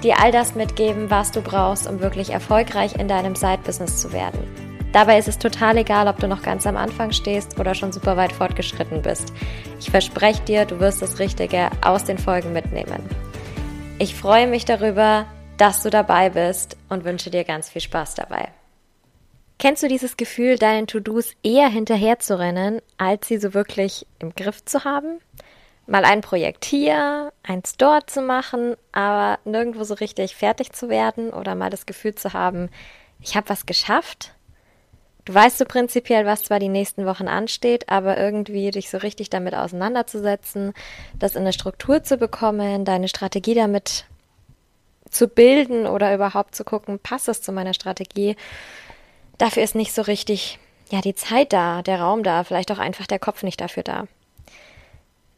dir all das mitgeben, was du brauchst, um wirklich erfolgreich in deinem Side-Business zu werden. Dabei ist es total egal, ob du noch ganz am Anfang stehst oder schon super weit fortgeschritten bist. Ich verspreche dir, du wirst das Richtige aus den Folgen mitnehmen. Ich freue mich darüber, dass du dabei bist und wünsche dir ganz viel Spaß dabei. Kennst du dieses Gefühl, deinen To-Dos eher hinterherzurennen, als sie so wirklich im Griff zu haben? Mal ein Projekt hier, eins dort zu machen, aber nirgendwo so richtig fertig zu werden oder mal das Gefühl zu haben, ich habe was geschafft. Du weißt so prinzipiell, was zwar die nächsten Wochen ansteht, aber irgendwie dich so richtig damit auseinanderzusetzen, das in eine Struktur zu bekommen, deine Strategie damit zu bilden oder überhaupt zu gucken, passt es zu meiner Strategie. Dafür ist nicht so richtig, ja, die Zeit da, der Raum da, vielleicht auch einfach der Kopf nicht dafür da.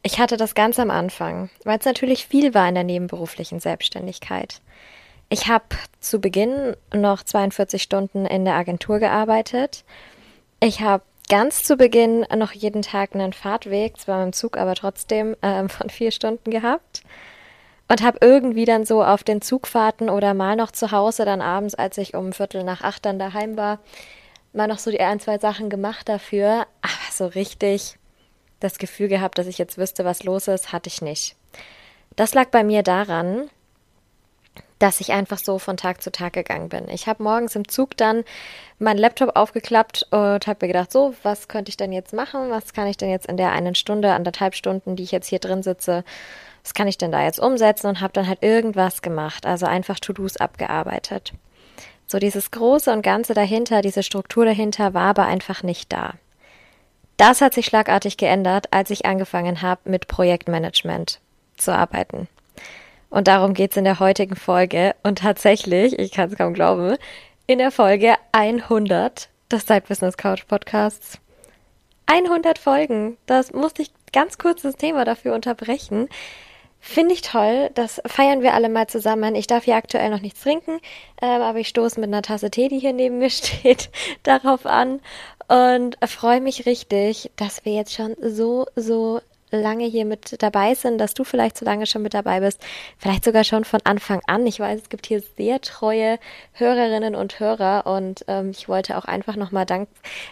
Ich hatte das ganz am Anfang, weil es natürlich viel war in der nebenberuflichen Selbstständigkeit. Ich habe zu Beginn noch 42 Stunden in der Agentur gearbeitet. Ich habe ganz zu Beginn noch jeden Tag einen Fahrtweg, zwar mit dem Zug, aber trotzdem äh, von vier Stunden gehabt. Und habe irgendwie dann so auf den Zugfahrten oder mal noch zu Hause dann abends, als ich um Viertel nach acht dann daheim war, mal noch so die ein, zwei Sachen gemacht dafür. Aber so richtig das Gefühl gehabt, dass ich jetzt wüsste, was los ist, hatte ich nicht. Das lag bei mir daran, dass ich einfach so von Tag zu Tag gegangen bin. Ich habe morgens im Zug dann meinen Laptop aufgeklappt und habe mir gedacht, so, was könnte ich denn jetzt machen? Was kann ich denn jetzt in der einen Stunde, anderthalb Stunden, die ich jetzt hier drin sitze, was kann ich denn da jetzt umsetzen? Und habe dann halt irgendwas gemacht, also einfach To-Dos abgearbeitet. So dieses Große und Ganze dahinter, diese Struktur dahinter war aber einfach nicht da. Das hat sich schlagartig geändert, als ich angefangen habe, mit Projektmanagement zu arbeiten. Und darum geht's in der heutigen Folge. Und tatsächlich, ich kann es kaum glauben, in der Folge 100 des Side Business Couch Podcasts. 100 Folgen. Das musste ich ganz kurz das Thema dafür unterbrechen. Finde ich toll. Das feiern wir alle mal zusammen. Ich darf hier aktuell noch nichts trinken, äh, aber ich stoße mit einer Tasse Tee, die hier neben mir steht, darauf an und freue mich richtig, dass wir jetzt schon so, so lange hier mit dabei sind, dass du vielleicht so lange schon mit dabei bist, vielleicht sogar schon von Anfang an. Ich weiß, es gibt hier sehr treue Hörerinnen und Hörer und ähm, ich wollte auch einfach nochmal dank,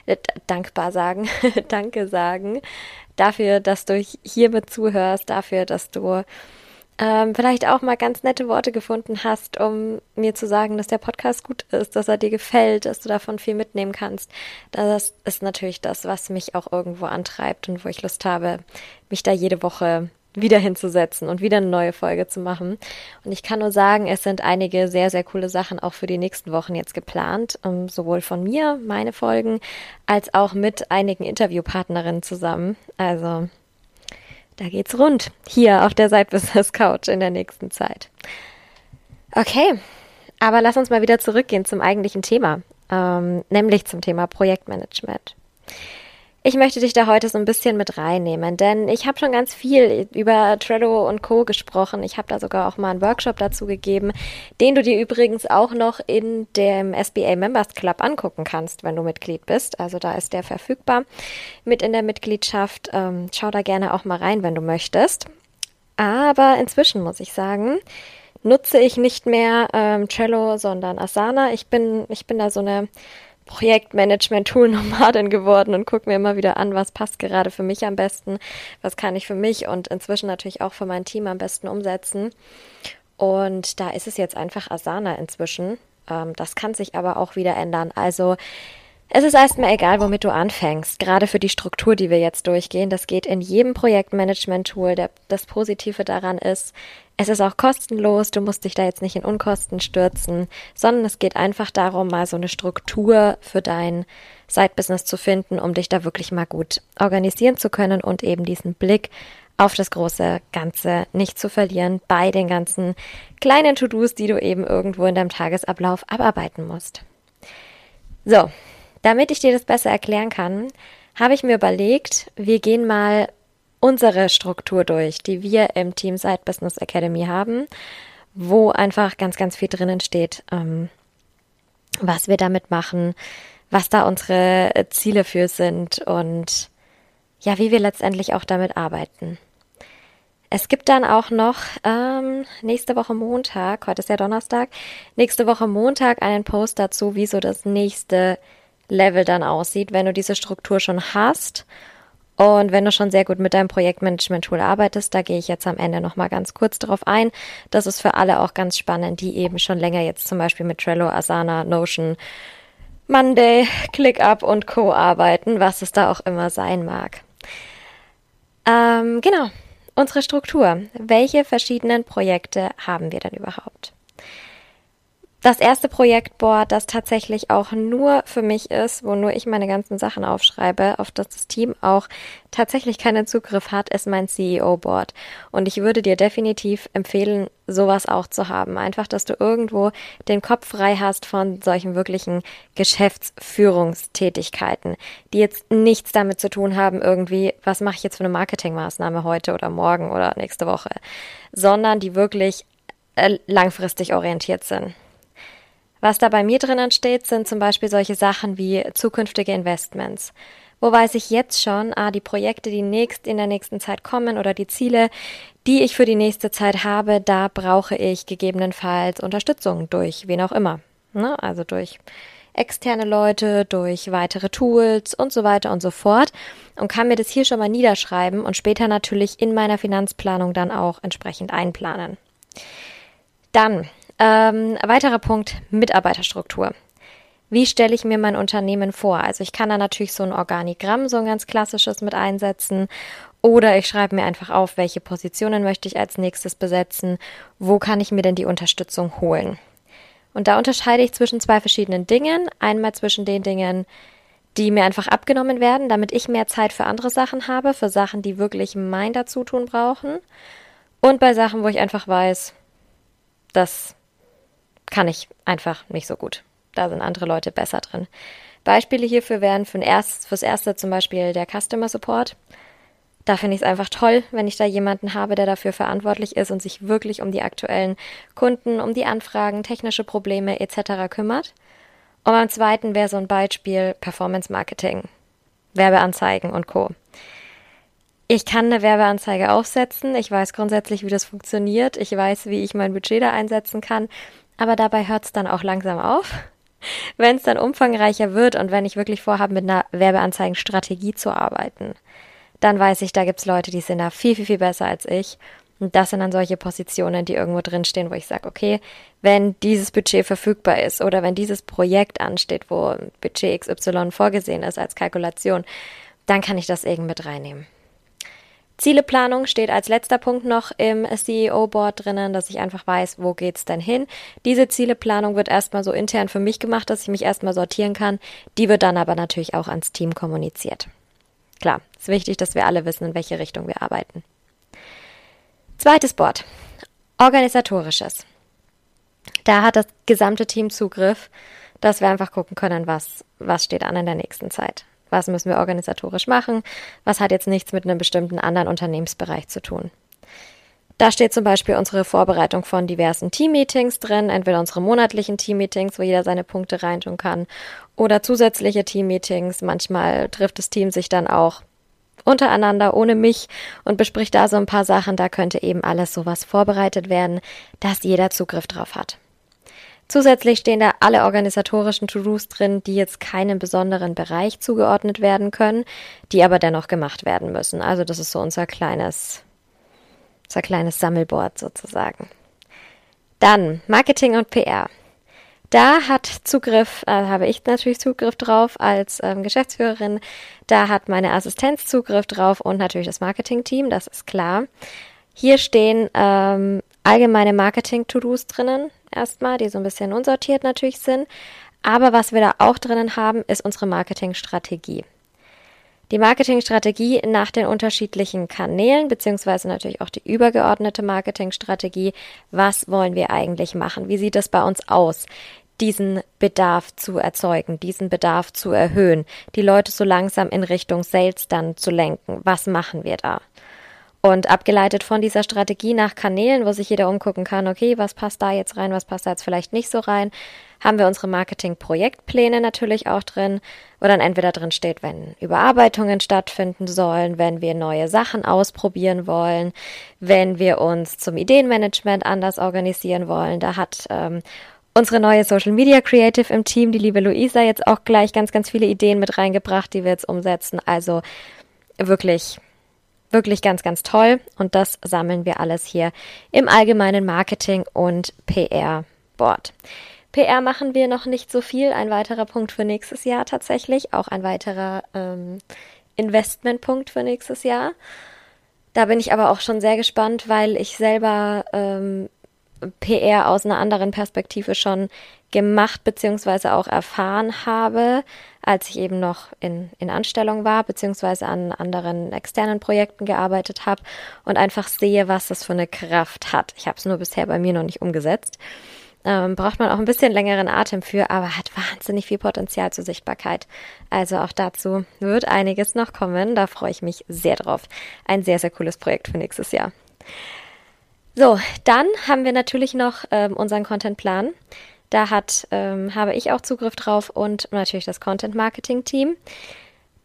äh, dankbar sagen, danke sagen dafür, dass du hier mit zuhörst, dafür, dass du ähm, vielleicht auch mal ganz nette Worte gefunden hast, um mir zu sagen, dass der Podcast gut ist, dass er dir gefällt, dass du davon viel mitnehmen kannst. Das ist natürlich das, was mich auch irgendwo antreibt und wo ich Lust habe, mich da jede Woche wieder hinzusetzen und wieder eine neue Folge zu machen. Und ich kann nur sagen, es sind einige sehr, sehr coole Sachen auch für die nächsten Wochen jetzt geplant, um, ähm, sowohl von mir, meine Folgen, als auch mit einigen Interviewpartnerinnen zusammen. Also da geht's rund hier auf der Side Business Couch in der nächsten Zeit. Okay, aber lass uns mal wieder zurückgehen zum eigentlichen Thema, ähm, nämlich zum Thema Projektmanagement. Ich möchte dich da heute so ein bisschen mit reinnehmen, denn ich habe schon ganz viel über Trello und Co gesprochen. Ich habe da sogar auch mal einen Workshop dazu gegeben, den du dir übrigens auch noch in dem SBA Members Club angucken kannst, wenn du Mitglied bist. Also da ist der verfügbar mit in der Mitgliedschaft. Ähm, schau da gerne auch mal rein, wenn du möchtest. Aber inzwischen muss ich sagen, nutze ich nicht mehr ähm, Trello, sondern Asana. Ich bin, ich bin da so eine Projektmanagement-Tool-Nomadin geworden und gucke mir immer wieder an, was passt gerade für mich am besten, was kann ich für mich und inzwischen natürlich auch für mein Team am besten umsetzen. Und da ist es jetzt einfach Asana inzwischen. Ähm, das kann sich aber auch wieder ändern. Also es ist erstmal egal, womit du anfängst. Gerade für die Struktur, die wir jetzt durchgehen. Das geht in jedem Projektmanagement-Tool. Das Positive daran ist, es ist auch kostenlos. Du musst dich da jetzt nicht in Unkosten stürzen, sondern es geht einfach darum, mal so eine Struktur für dein Side-Business zu finden, um dich da wirklich mal gut organisieren zu können und eben diesen Blick auf das große Ganze nicht zu verlieren bei den ganzen kleinen To-Dos, die du eben irgendwo in deinem Tagesablauf abarbeiten musst. So, damit ich dir das besser erklären kann, habe ich mir überlegt, wir gehen mal unsere Struktur durch, die wir im Team Side Business Academy haben, wo einfach ganz, ganz viel drinnen steht, ähm, was wir damit machen, was da unsere Ziele für sind und ja, wie wir letztendlich auch damit arbeiten. Es gibt dann auch noch ähm, nächste Woche Montag, heute ist ja Donnerstag, nächste Woche Montag einen Post dazu, wie so das nächste Level dann aussieht, wenn du diese Struktur schon hast und wenn du schon sehr gut mit deinem Projektmanagement-Tool arbeitest, da gehe ich jetzt am Ende nochmal ganz kurz darauf ein. Das ist für alle auch ganz spannend, die eben schon länger jetzt zum Beispiel mit Trello, Asana, Notion, Monday, ClickUp und Co. arbeiten, was es da auch immer sein mag. Ähm, genau, Unsere Struktur. Welche verschiedenen Projekte haben wir denn überhaupt? Das erste Projektboard, das tatsächlich auch nur für mich ist, wo nur ich meine ganzen Sachen aufschreibe, auf das das Team auch tatsächlich keinen Zugriff hat, ist mein CEO-Board. Und ich würde dir definitiv empfehlen, sowas auch zu haben. Einfach, dass du irgendwo den Kopf frei hast von solchen wirklichen Geschäftsführungstätigkeiten, die jetzt nichts damit zu tun haben, irgendwie, was mache ich jetzt für eine Marketingmaßnahme heute oder morgen oder nächste Woche, sondern die wirklich äh, langfristig orientiert sind. Was da bei mir drinnen steht, sind zum Beispiel solche Sachen wie zukünftige Investments. Wo weiß ich jetzt schon, ah, die Projekte, die nächst in der nächsten Zeit kommen oder die Ziele, die ich für die nächste Zeit habe, da brauche ich gegebenenfalls Unterstützung durch wen auch immer. Ne? Also durch externe Leute, durch weitere Tools und so weiter und so fort und kann mir das hier schon mal niederschreiben und später natürlich in meiner Finanzplanung dann auch entsprechend einplanen. Dann ähm, weiterer Punkt, Mitarbeiterstruktur. Wie stelle ich mir mein Unternehmen vor? Also ich kann da natürlich so ein Organigramm, so ein ganz klassisches mit einsetzen. Oder ich schreibe mir einfach auf, welche Positionen möchte ich als nächstes besetzen. Wo kann ich mir denn die Unterstützung holen? Und da unterscheide ich zwischen zwei verschiedenen Dingen. Einmal zwischen den Dingen, die mir einfach abgenommen werden, damit ich mehr Zeit für andere Sachen habe, für Sachen, die wirklich mein Dazutun brauchen. Und bei Sachen, wo ich einfach weiß, das kann ich einfach nicht so gut. Da sind andere Leute besser drin. Beispiele hierfür wären für erst, fürs erste zum Beispiel der Customer Support. Da finde ich es einfach toll, wenn ich da jemanden habe, der dafür verantwortlich ist und sich wirklich um die aktuellen Kunden, um die Anfragen, technische Probleme etc. kümmert. Und beim zweiten wäre so ein Beispiel Performance Marketing, Werbeanzeigen und Co. Ich kann eine Werbeanzeige aufsetzen. Ich weiß grundsätzlich, wie das funktioniert. Ich weiß, wie ich mein Budget da einsetzen kann aber dabei hört es dann auch langsam auf. Wenn es dann umfangreicher wird und wenn ich wirklich vorhabe, mit einer Werbeanzeigenstrategie zu arbeiten, dann weiß ich, da gibt es Leute, die sind da viel, viel, viel besser als ich. Und das sind dann solche Positionen, die irgendwo drinstehen, wo ich sage, okay, wenn dieses Budget verfügbar ist oder wenn dieses Projekt ansteht, wo Budget XY vorgesehen ist als Kalkulation, dann kann ich das eben mit reinnehmen. Zieleplanung steht als letzter Punkt noch im CEO-Board drinnen, dass ich einfach weiß, wo geht's denn hin. Diese Zieleplanung wird erstmal so intern für mich gemacht, dass ich mich erstmal sortieren kann. Die wird dann aber natürlich auch ans Team kommuniziert. Klar, ist wichtig, dass wir alle wissen, in welche Richtung wir arbeiten. Zweites Board. Organisatorisches. Da hat das gesamte Team Zugriff, dass wir einfach gucken können, was, was steht an in der nächsten Zeit. Was müssen wir organisatorisch machen? Was hat jetzt nichts mit einem bestimmten anderen Unternehmensbereich zu tun? Da steht zum Beispiel unsere Vorbereitung von diversen Teammeetings drin, entweder unsere monatlichen Teammeetings, wo jeder seine Punkte reintun kann, oder zusätzliche Teammeetings. Manchmal trifft das Team sich dann auch untereinander ohne mich und bespricht da so ein paar Sachen. Da könnte eben alles sowas vorbereitet werden, dass jeder Zugriff drauf hat. Zusätzlich stehen da alle organisatorischen To-Dos drin, die jetzt keinem besonderen Bereich zugeordnet werden können, die aber dennoch gemacht werden müssen. Also das ist so unser kleines, unser kleines Sammelboard sozusagen. Dann Marketing und PR. Da hat Zugriff, äh, habe ich natürlich Zugriff drauf als ähm, Geschäftsführerin. Da hat meine Assistenz Zugriff drauf und natürlich das Marketing-Team, das ist klar. Hier stehen ähm, allgemeine Marketing-To-Dos drinnen, erstmal, die so ein bisschen unsortiert natürlich sind. Aber was wir da auch drinnen haben, ist unsere Marketingstrategie. Die Marketingstrategie nach den unterschiedlichen Kanälen, beziehungsweise natürlich auch die übergeordnete Marketingstrategie. Was wollen wir eigentlich machen? Wie sieht es bei uns aus? diesen Bedarf zu erzeugen, diesen Bedarf zu erhöhen, die Leute so langsam in Richtung Sales dann zu lenken. Was machen wir da? Und abgeleitet von dieser Strategie nach Kanälen, wo sich jeder umgucken kann, okay, was passt da jetzt rein, was passt da jetzt vielleicht nicht so rein, haben wir unsere Marketing-Projektpläne natürlich auch drin, wo dann entweder drin steht, wenn Überarbeitungen stattfinden sollen, wenn wir neue Sachen ausprobieren wollen, wenn wir uns zum Ideenmanagement anders organisieren wollen. Da hat ähm, unsere neue Social Media Creative im Team, die liebe Luisa, jetzt auch gleich ganz, ganz viele Ideen mit reingebracht, die wir jetzt umsetzen. Also wirklich Wirklich ganz, ganz toll. Und das sammeln wir alles hier im allgemeinen Marketing und PR-Board. PR machen wir noch nicht so viel. Ein weiterer Punkt für nächstes Jahr tatsächlich. Auch ein weiterer ähm, Investmentpunkt für nächstes Jahr. Da bin ich aber auch schon sehr gespannt, weil ich selber ähm, PR aus einer anderen Perspektive schon gemacht beziehungsweise auch erfahren habe, als ich eben noch in, in Anstellung war, beziehungsweise an anderen externen Projekten gearbeitet habe und einfach sehe, was das für eine Kraft hat. Ich habe es nur bisher bei mir noch nicht umgesetzt. Ähm, braucht man auch ein bisschen längeren Atem für, aber hat wahnsinnig viel Potenzial zur Sichtbarkeit. Also auch dazu wird einiges noch kommen. Da freue ich mich sehr drauf. Ein sehr, sehr cooles Projekt für nächstes Jahr. So, dann haben wir natürlich noch ähm, unseren Contentplan. Da hat, ähm, habe ich auch Zugriff drauf und natürlich das Content Marketing Team.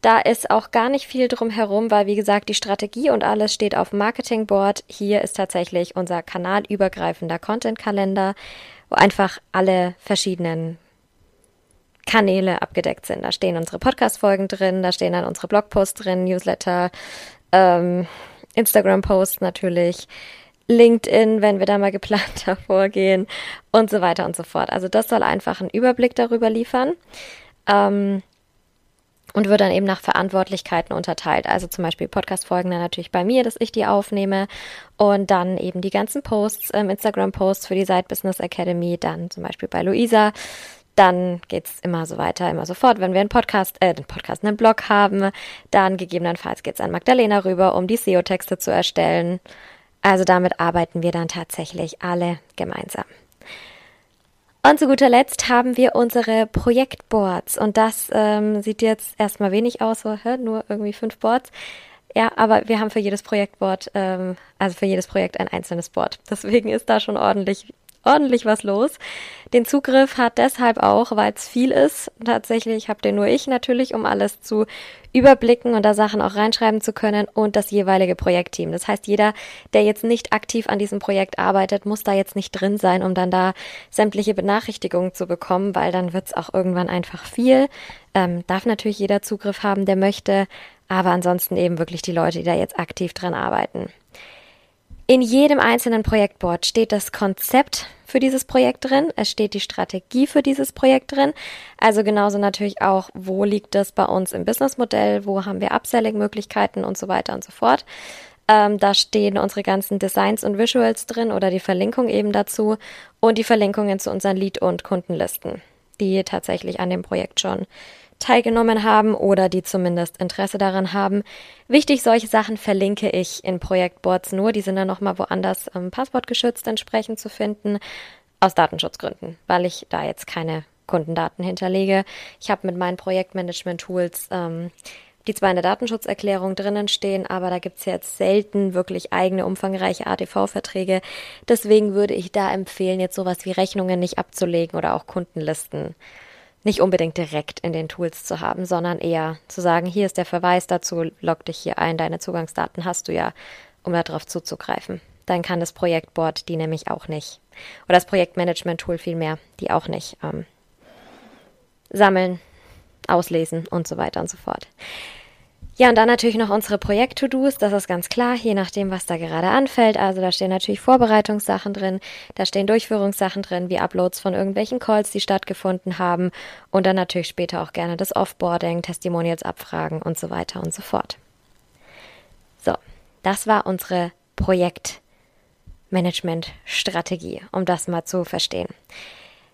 Da ist auch gar nicht viel drum herum, weil wie gesagt, die Strategie und alles steht auf dem Marketing Board. Hier ist tatsächlich unser kanalübergreifender Content Kalender, wo einfach alle verschiedenen Kanäle abgedeckt sind. Da stehen unsere Podcast-Folgen drin, da stehen dann unsere Blogposts drin, Newsletter, ähm, Instagram-Posts natürlich, LinkedIn, wenn wir da mal geplanter vorgehen und so weiter und so fort. Also das soll einfach einen Überblick darüber liefern. Ähm, und wird dann eben nach Verantwortlichkeiten unterteilt. Also zum Beispiel Podcast-Folgen dann natürlich bei mir, dass ich die aufnehme und dann eben die ganzen Posts, ähm, Instagram-Posts für die Side Business Academy, dann zum Beispiel bei Luisa. Dann geht's immer so weiter, immer so fort. Wenn wir einen Podcast, äh, einen Podcast, einen Blog haben, dann gegebenenfalls geht's an Magdalena rüber, um die SEO-Texte zu erstellen. Also damit arbeiten wir dann tatsächlich alle gemeinsam. Und zu guter Letzt haben wir unsere Projektboards. Und das ähm, sieht jetzt erstmal wenig aus, so, hä, nur irgendwie fünf Boards. Ja, aber wir haben für jedes Projektboard, ähm, also für jedes Projekt ein einzelnes Board. Deswegen ist da schon ordentlich ordentlich was los. Den Zugriff hat deshalb auch, weil es viel ist. Tatsächlich habe den nur ich natürlich, um alles zu überblicken und da Sachen auch reinschreiben zu können und das jeweilige Projektteam. Das heißt, jeder, der jetzt nicht aktiv an diesem Projekt arbeitet, muss da jetzt nicht drin sein, um dann da sämtliche Benachrichtigungen zu bekommen, weil dann wird es auch irgendwann einfach viel. Ähm, darf natürlich jeder Zugriff haben, der möchte, aber ansonsten eben wirklich die Leute, die da jetzt aktiv dran arbeiten. In jedem einzelnen Projektboard steht das Konzept für dieses Projekt drin, es steht die Strategie für dieses Projekt drin, also genauso natürlich auch, wo liegt das bei uns im Businessmodell, wo haben wir Upselling-Möglichkeiten und so weiter und so fort. Ähm, da stehen unsere ganzen Designs und Visuals drin oder die Verlinkung eben dazu und die Verlinkungen zu unseren Lead- und Kundenlisten, die tatsächlich an dem Projekt schon teilgenommen haben oder die zumindest Interesse daran haben. Wichtig, solche Sachen verlinke ich in Projektboards nur. Die sind dann nochmal woanders ähm, passwortgeschützt entsprechend zu finden. Aus Datenschutzgründen, weil ich da jetzt keine Kundendaten hinterlege. Ich habe mit meinen Projektmanagement-Tools ähm, die zwar in der Datenschutzerklärung drinnen stehen, aber da gibt's jetzt selten wirklich eigene umfangreiche ATV-Verträge. Deswegen würde ich da empfehlen, jetzt sowas wie Rechnungen nicht abzulegen oder auch Kundenlisten nicht unbedingt direkt in den Tools zu haben, sondern eher zu sagen, hier ist der Verweis dazu, log dich hier ein, deine Zugangsdaten hast du ja, um darauf zuzugreifen. Dann kann das Projektboard die nämlich auch nicht. Oder das Projektmanagement-Tool vielmehr, die auch nicht ähm, sammeln, auslesen und so weiter und so fort. Ja, und dann natürlich noch unsere Projekt-To-Dos, das ist ganz klar, je nachdem, was da gerade anfällt. Also da stehen natürlich Vorbereitungssachen drin, da stehen Durchführungssachen drin, wie Uploads von irgendwelchen Calls, die stattgefunden haben und dann natürlich später auch gerne das Offboarding, Testimonials abfragen und so weiter und so fort. So, das war unsere Projektmanagement-Strategie, um das mal zu verstehen.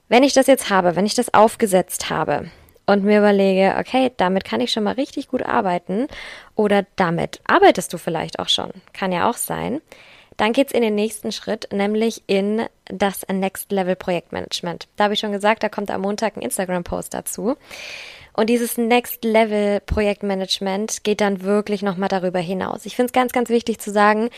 Wenn ich das jetzt habe, wenn ich das aufgesetzt habe, und mir überlege, okay, damit kann ich schon mal richtig gut arbeiten oder damit arbeitest du vielleicht auch schon, kann ja auch sein. Dann geht's in den nächsten Schritt, nämlich in das Next Level Projektmanagement. Da habe ich schon gesagt, da kommt am Montag ein Instagram-Post dazu. Und dieses Next Level Projektmanagement geht dann wirklich nochmal darüber hinaus. Ich finde es ganz, ganz wichtig zu sagen,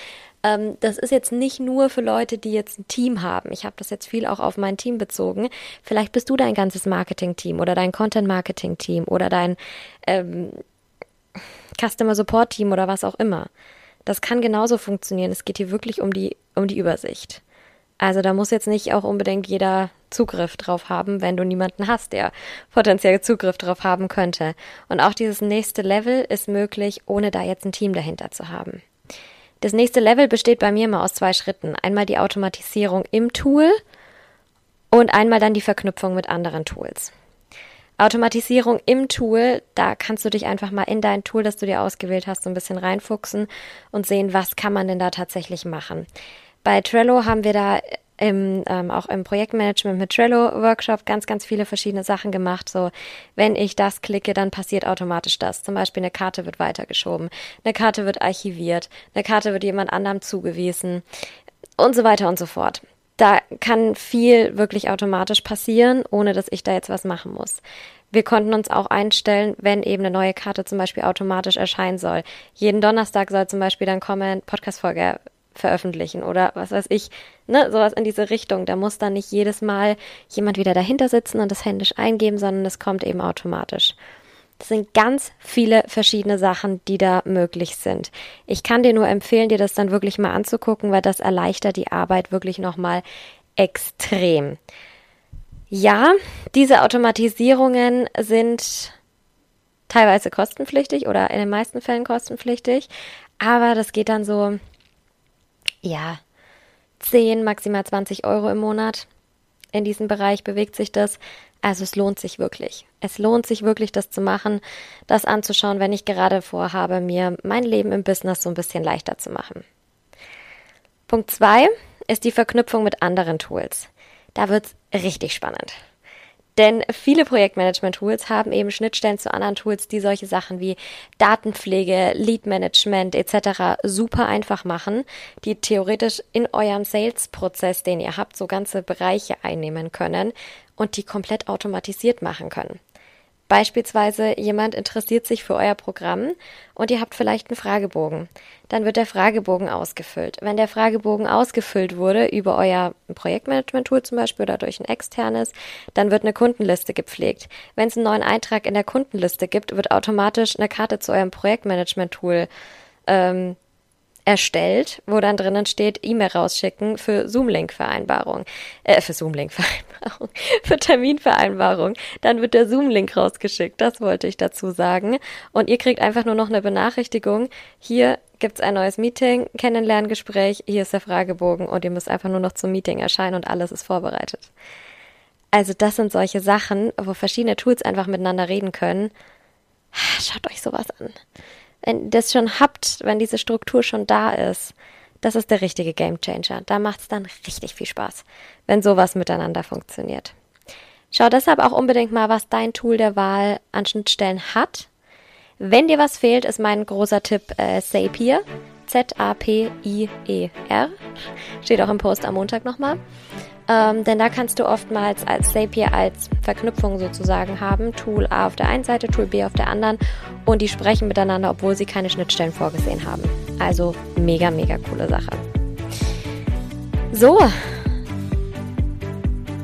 ähm, das ist jetzt nicht nur für Leute, die jetzt ein Team haben. Ich habe das jetzt viel auch auf mein Team bezogen. Vielleicht bist du dein ganzes Marketing-Team oder dein Content-Marketing-Team oder dein ähm, Customer Support-Team oder was auch immer. Das kann genauso funktionieren. Es geht hier wirklich um die, um die Übersicht. Also da muss jetzt nicht auch unbedingt jeder Zugriff drauf haben, wenn du niemanden hast, der potenziell Zugriff drauf haben könnte. Und auch dieses nächste Level ist möglich, ohne da jetzt ein Team dahinter zu haben. Das nächste Level besteht bei mir immer aus zwei Schritten. Einmal die Automatisierung im Tool und einmal dann die Verknüpfung mit anderen Tools. Automatisierung im Tool, da kannst du dich einfach mal in dein Tool, das du dir ausgewählt hast, so ein bisschen reinfuchsen und sehen, was kann man denn da tatsächlich machen. Bei Trello haben wir da im, ähm, auch im Projektmanagement mit Trello Workshop ganz, ganz viele verschiedene Sachen gemacht. So, wenn ich das klicke, dann passiert automatisch das. Zum Beispiel eine Karte wird weitergeschoben, eine Karte wird archiviert, eine Karte wird jemand anderem zugewiesen und so weiter und so fort. Da kann viel wirklich automatisch passieren, ohne dass ich da jetzt was machen muss. Wir konnten uns auch einstellen, wenn eben eine neue Karte zum Beispiel automatisch erscheinen soll. Jeden Donnerstag soll zum Beispiel dann kommen, Podcast-Folge veröffentlichen oder was weiß ich, ne, sowas in diese Richtung. Da muss dann nicht jedes Mal jemand wieder dahinter sitzen und das händisch eingeben, sondern es kommt eben automatisch. Das sind ganz viele verschiedene Sachen, die da möglich sind. Ich kann dir nur empfehlen, dir das dann wirklich mal anzugucken, weil das erleichtert die Arbeit wirklich nochmal extrem. Ja, diese Automatisierungen sind teilweise kostenpflichtig oder in den meisten Fällen kostenpflichtig, aber das geht dann so ja, 10, maximal 20 Euro im Monat. In diesem Bereich bewegt sich das. Also es lohnt sich wirklich. Es lohnt sich wirklich, das zu machen, das anzuschauen, wenn ich gerade vorhabe, mir mein Leben im Business so ein bisschen leichter zu machen. Punkt zwei ist die Verknüpfung mit anderen Tools. Da wird's richtig spannend. Denn viele Projektmanagement-Tools haben eben Schnittstellen zu anderen Tools, die solche Sachen wie Datenpflege, Lead-Management etc. super einfach machen, die theoretisch in eurem Sales-Prozess, den ihr habt, so ganze Bereiche einnehmen können und die komplett automatisiert machen können. Beispielsweise jemand interessiert sich für euer Programm und ihr habt vielleicht einen Fragebogen. Dann wird der Fragebogen ausgefüllt. Wenn der Fragebogen ausgefüllt wurde über euer Projektmanagement-Tool zum Beispiel oder durch ein externes, dann wird eine Kundenliste gepflegt. Wenn es einen neuen Eintrag in der Kundenliste gibt, wird automatisch eine Karte zu eurem Projektmanagement-Tool ähm, erstellt, wo dann drinnen steht, E-Mail rausschicken für Zoom-Link-Vereinbarung, äh, für Zoom-Link-Vereinbarung, für Terminvereinbarung. Dann wird der Zoom-Link rausgeschickt, das wollte ich dazu sagen. Und ihr kriegt einfach nur noch eine Benachrichtigung, hier gibt's ein neues Meeting, Kennenlerngespräch, hier ist der Fragebogen und ihr müsst einfach nur noch zum Meeting erscheinen und alles ist vorbereitet. Also das sind solche Sachen, wo verschiedene Tools einfach miteinander reden können. Schaut euch sowas an wenn das schon habt, wenn diese Struktur schon da ist, das ist der richtige Game Changer. Da macht es dann richtig viel Spaß, wenn sowas miteinander funktioniert. Schau deshalb auch unbedingt mal, was dein Tool der Wahl an Schnittstellen hat. Wenn dir was fehlt, ist mein großer Tipp äh, Zapier. Z-A-P-I-E-R. Steht auch im Post am Montag nochmal. Ähm, denn da kannst du oftmals als Zapier als Verknüpfung sozusagen haben. Tool A auf der einen Seite, Tool B auf der anderen. Und die sprechen miteinander, obwohl sie keine Schnittstellen vorgesehen haben. Also mega, mega coole Sache. So.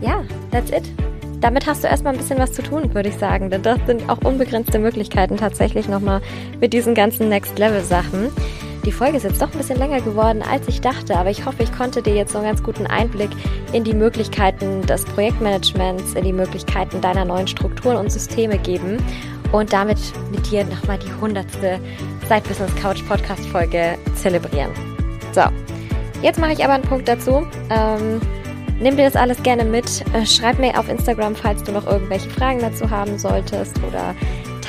Ja, that's it. Damit hast du erstmal ein bisschen was zu tun, würde ich sagen. Denn das sind auch unbegrenzte Möglichkeiten tatsächlich nochmal mit diesen ganzen Next-Level-Sachen. Die Folge ist jetzt doch ein bisschen länger geworden, als ich dachte, aber ich hoffe, ich konnte dir jetzt so einen ganz guten Einblick in die Möglichkeiten des Projektmanagements, in die Möglichkeiten deiner neuen Strukturen und Systeme geben und damit mit dir nochmal die hundertste Side Business Couch Podcast Folge zelebrieren. So, jetzt mache ich aber einen Punkt dazu. Ähm, nimm dir das alles gerne mit. Äh, schreib mir auf Instagram, falls du noch irgendwelche Fragen dazu haben solltest oder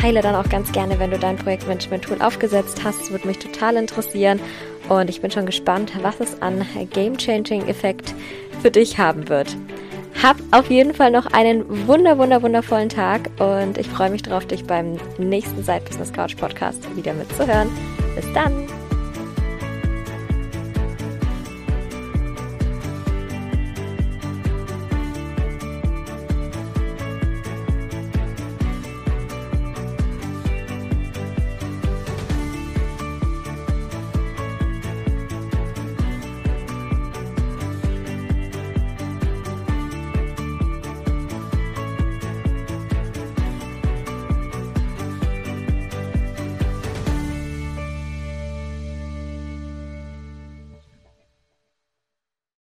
teile dann auch ganz gerne, wenn du dein Projektmanagement-Tool aufgesetzt hast. Das würde mich total interessieren. Und ich bin schon gespannt, was es an Game-Changing-Effekt für dich haben wird. Hab auf jeden Fall noch einen wunder, wunder, wundervollen Tag und ich freue mich drauf, dich beim nächsten Side Business Couch Podcast wieder mitzuhören. Bis dann!